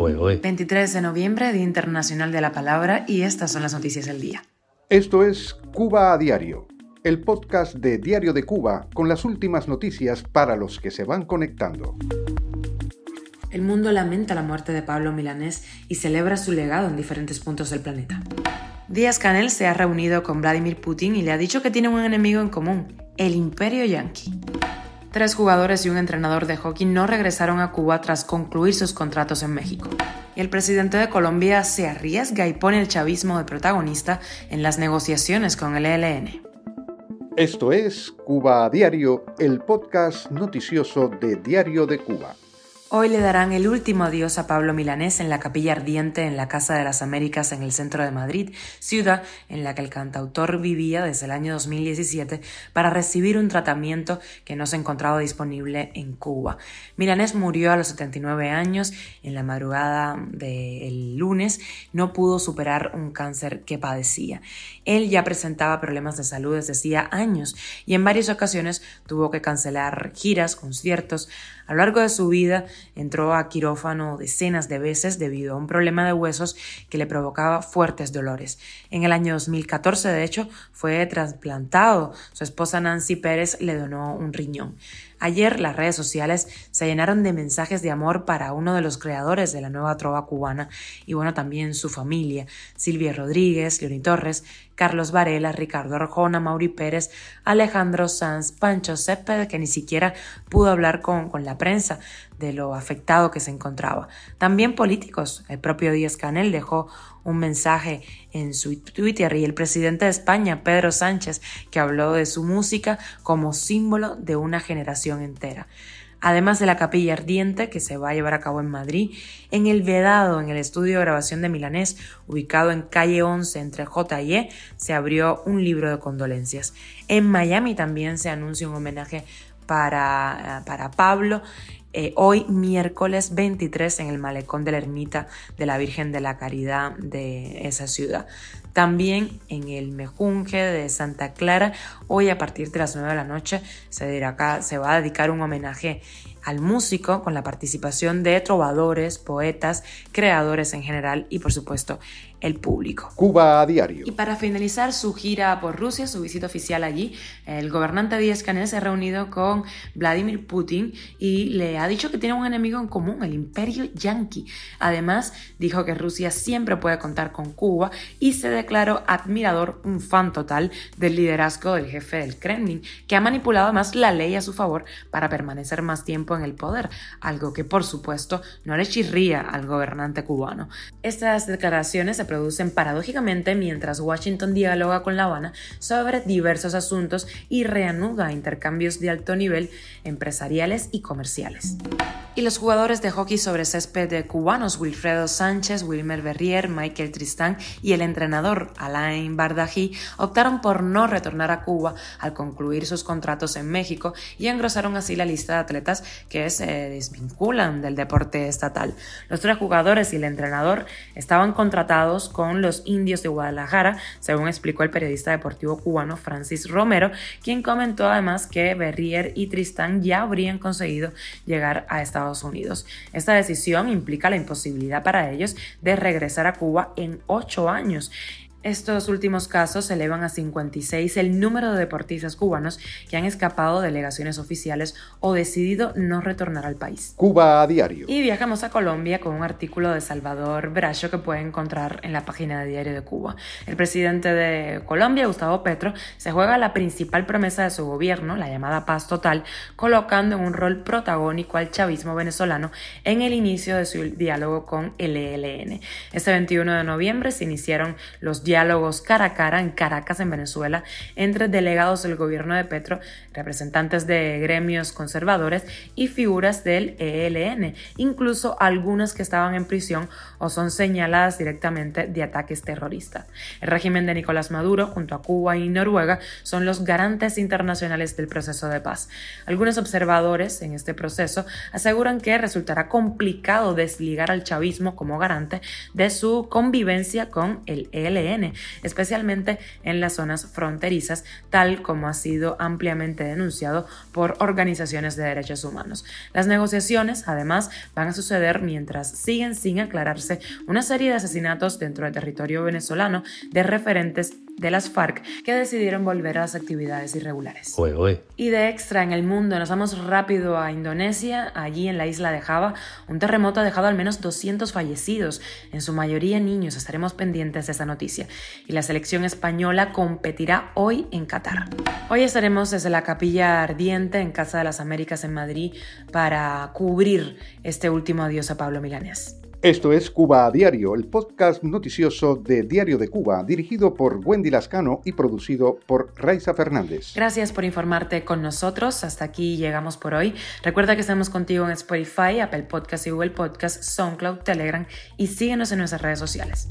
Fuego, eh. 23 de noviembre, Día Internacional de la Palabra, y estas son las noticias del día. Esto es Cuba a Diario, el podcast de Diario de Cuba con las últimas noticias para los que se van conectando. El mundo lamenta la muerte de Pablo Milanés y celebra su legado en diferentes puntos del planeta. Díaz Canel se ha reunido con Vladimir Putin y le ha dicho que tienen un enemigo en común, el imperio yanqui. Tres jugadores y un entrenador de hockey no regresaron a Cuba tras concluir sus contratos en México. Y el presidente de Colombia se arriesga y pone el chavismo de protagonista en las negociaciones con el ELN. Esto es Cuba a Diario, el podcast noticioso de Diario de Cuba. Hoy le darán el último adiós a Pablo Milanés en la Capilla Ardiente en la Casa de las Américas en el centro de Madrid, ciudad en la que el cantautor vivía desde el año 2017 para recibir un tratamiento que no se encontraba disponible en Cuba. Milanés murió a los 79 años en la madrugada del lunes, no pudo superar un cáncer que padecía. Él ya presentaba problemas de salud desde hacía años y en varias ocasiones tuvo que cancelar giras, conciertos. A lo largo de su vida entró a quirófano decenas de veces debido a un problema de huesos que le provocaba fuertes dolores. En el año 2014, de hecho, fue trasplantado. Su esposa Nancy Pérez le donó un riñón. Ayer las redes sociales se llenaron de mensajes de amor para uno de los creadores de la nueva trova cubana y bueno, también su familia, Silvia Rodríguez, Leoni Torres, Carlos Varela, Ricardo Arjona, Mauri Pérez, Alejandro Sanz, Pancho Cepeda, que ni siquiera pudo hablar con, con la prensa de lo afectado que se encontraba. También políticos. El propio Díaz Canel dejó un mensaje en su Twitter y el presidente de España, Pedro Sánchez, que habló de su música como símbolo de una generación entera además de la capilla ardiente que se va a llevar a cabo en Madrid, en el Vedado, en el estudio de grabación de Milanés, ubicado en calle 11 entre J y E, se abrió un libro de condolencias. En Miami también se anuncia un homenaje para, para Pablo eh, hoy miércoles 23 en el malecón de la ermita de la Virgen de la Caridad de esa ciudad. También en el Mejunje de Santa Clara, hoy a partir de las 9 de la noche se, acá, se va a dedicar un homenaje al músico con la participación de trovadores, poetas, creadores en general y por supuesto el público. Cuba a diario. Y para finalizar su gira por Rusia, su visita oficial allí, el gobernante Díaz Canel se ha reunido con Vladimir Putin y le ha dicho que tiene un enemigo en común, el imperio yanqui. Además, dijo que Rusia siempre puede contar con Cuba y se declaró admirador, un fan total del liderazgo del jefe del Kremlin, que ha manipulado más la ley a su favor para permanecer más tiempo en el poder, algo que por supuesto no le chirría al gobernante cubano. Estas declaraciones se producen paradójicamente mientras Washington dialoga con La Habana sobre diversos asuntos y reanuda intercambios de alto nivel empresariales y comerciales. Y los jugadores de hockey sobre césped de cubanos Wilfredo Sánchez, Wilmer Berrier, Michael Tristán y el entrenador Alain Bardají optaron por no retornar a Cuba al concluir sus contratos en México y engrosaron así la lista de atletas que se desvinculan del deporte estatal. Los tres jugadores y el entrenador estaban contratados con los indios de Guadalajara, según explicó el periodista deportivo cubano Francis Romero, quien comentó además que Berrier y Tristán ya habrían conseguido llegar a Estados Unidos. Esta decisión implica la imposibilidad para ellos de regresar a Cuba en ocho años. Estos últimos casos elevan a 56 el número de deportistas cubanos que han escapado de delegaciones oficiales o decidido no retornar al país. Cuba a diario. Y viajamos a Colombia con un artículo de Salvador Bracho que puede encontrar en la página de Diario de Cuba. El presidente de Colombia, Gustavo Petro, se juega la principal promesa de su gobierno, la llamada paz total, colocando en un rol protagónico al chavismo venezolano en el inicio de su diálogo con el ELN. Este 21 de noviembre se iniciaron los diálogos cara a cara en Caracas, en Venezuela, entre delegados del gobierno de Petro, representantes de gremios conservadores y figuras del ELN, incluso algunas que estaban en prisión o son señaladas directamente de ataques terroristas. El régimen de Nicolás Maduro, junto a Cuba y Noruega, son los garantes internacionales del proceso de paz. Algunos observadores en este proceso aseguran que resultará complicado desligar al chavismo como garante de su convivencia con el ELN Especialmente en las zonas fronterizas, tal como ha sido ampliamente denunciado por organizaciones de derechos humanos. Las negociaciones, además, van a suceder mientras siguen sin aclararse una serie de asesinatos dentro del territorio venezolano de referentes de las FARC que decidieron volver a las actividades irregulares. Y de extra en el mundo, nos vamos rápido a Indonesia, allí en la isla de Java, un terremoto ha dejado al menos 200 fallecidos, en su mayoría niños, estaremos pendientes de esa noticia. Y la selección española competirá hoy en Qatar. Hoy estaremos desde la capilla ardiente en Casa de las Américas en Madrid para cubrir este último adiós a Pablo Milanés. Esto es Cuba a Diario, el podcast noticioso de Diario de Cuba, dirigido por Wendy Lascano y producido por Raiza Fernández. Gracias por informarte con nosotros. Hasta aquí llegamos por hoy. Recuerda que estamos contigo en Spotify, Apple Podcast y Google Podcast, SoundCloud, Telegram y síguenos en nuestras redes sociales.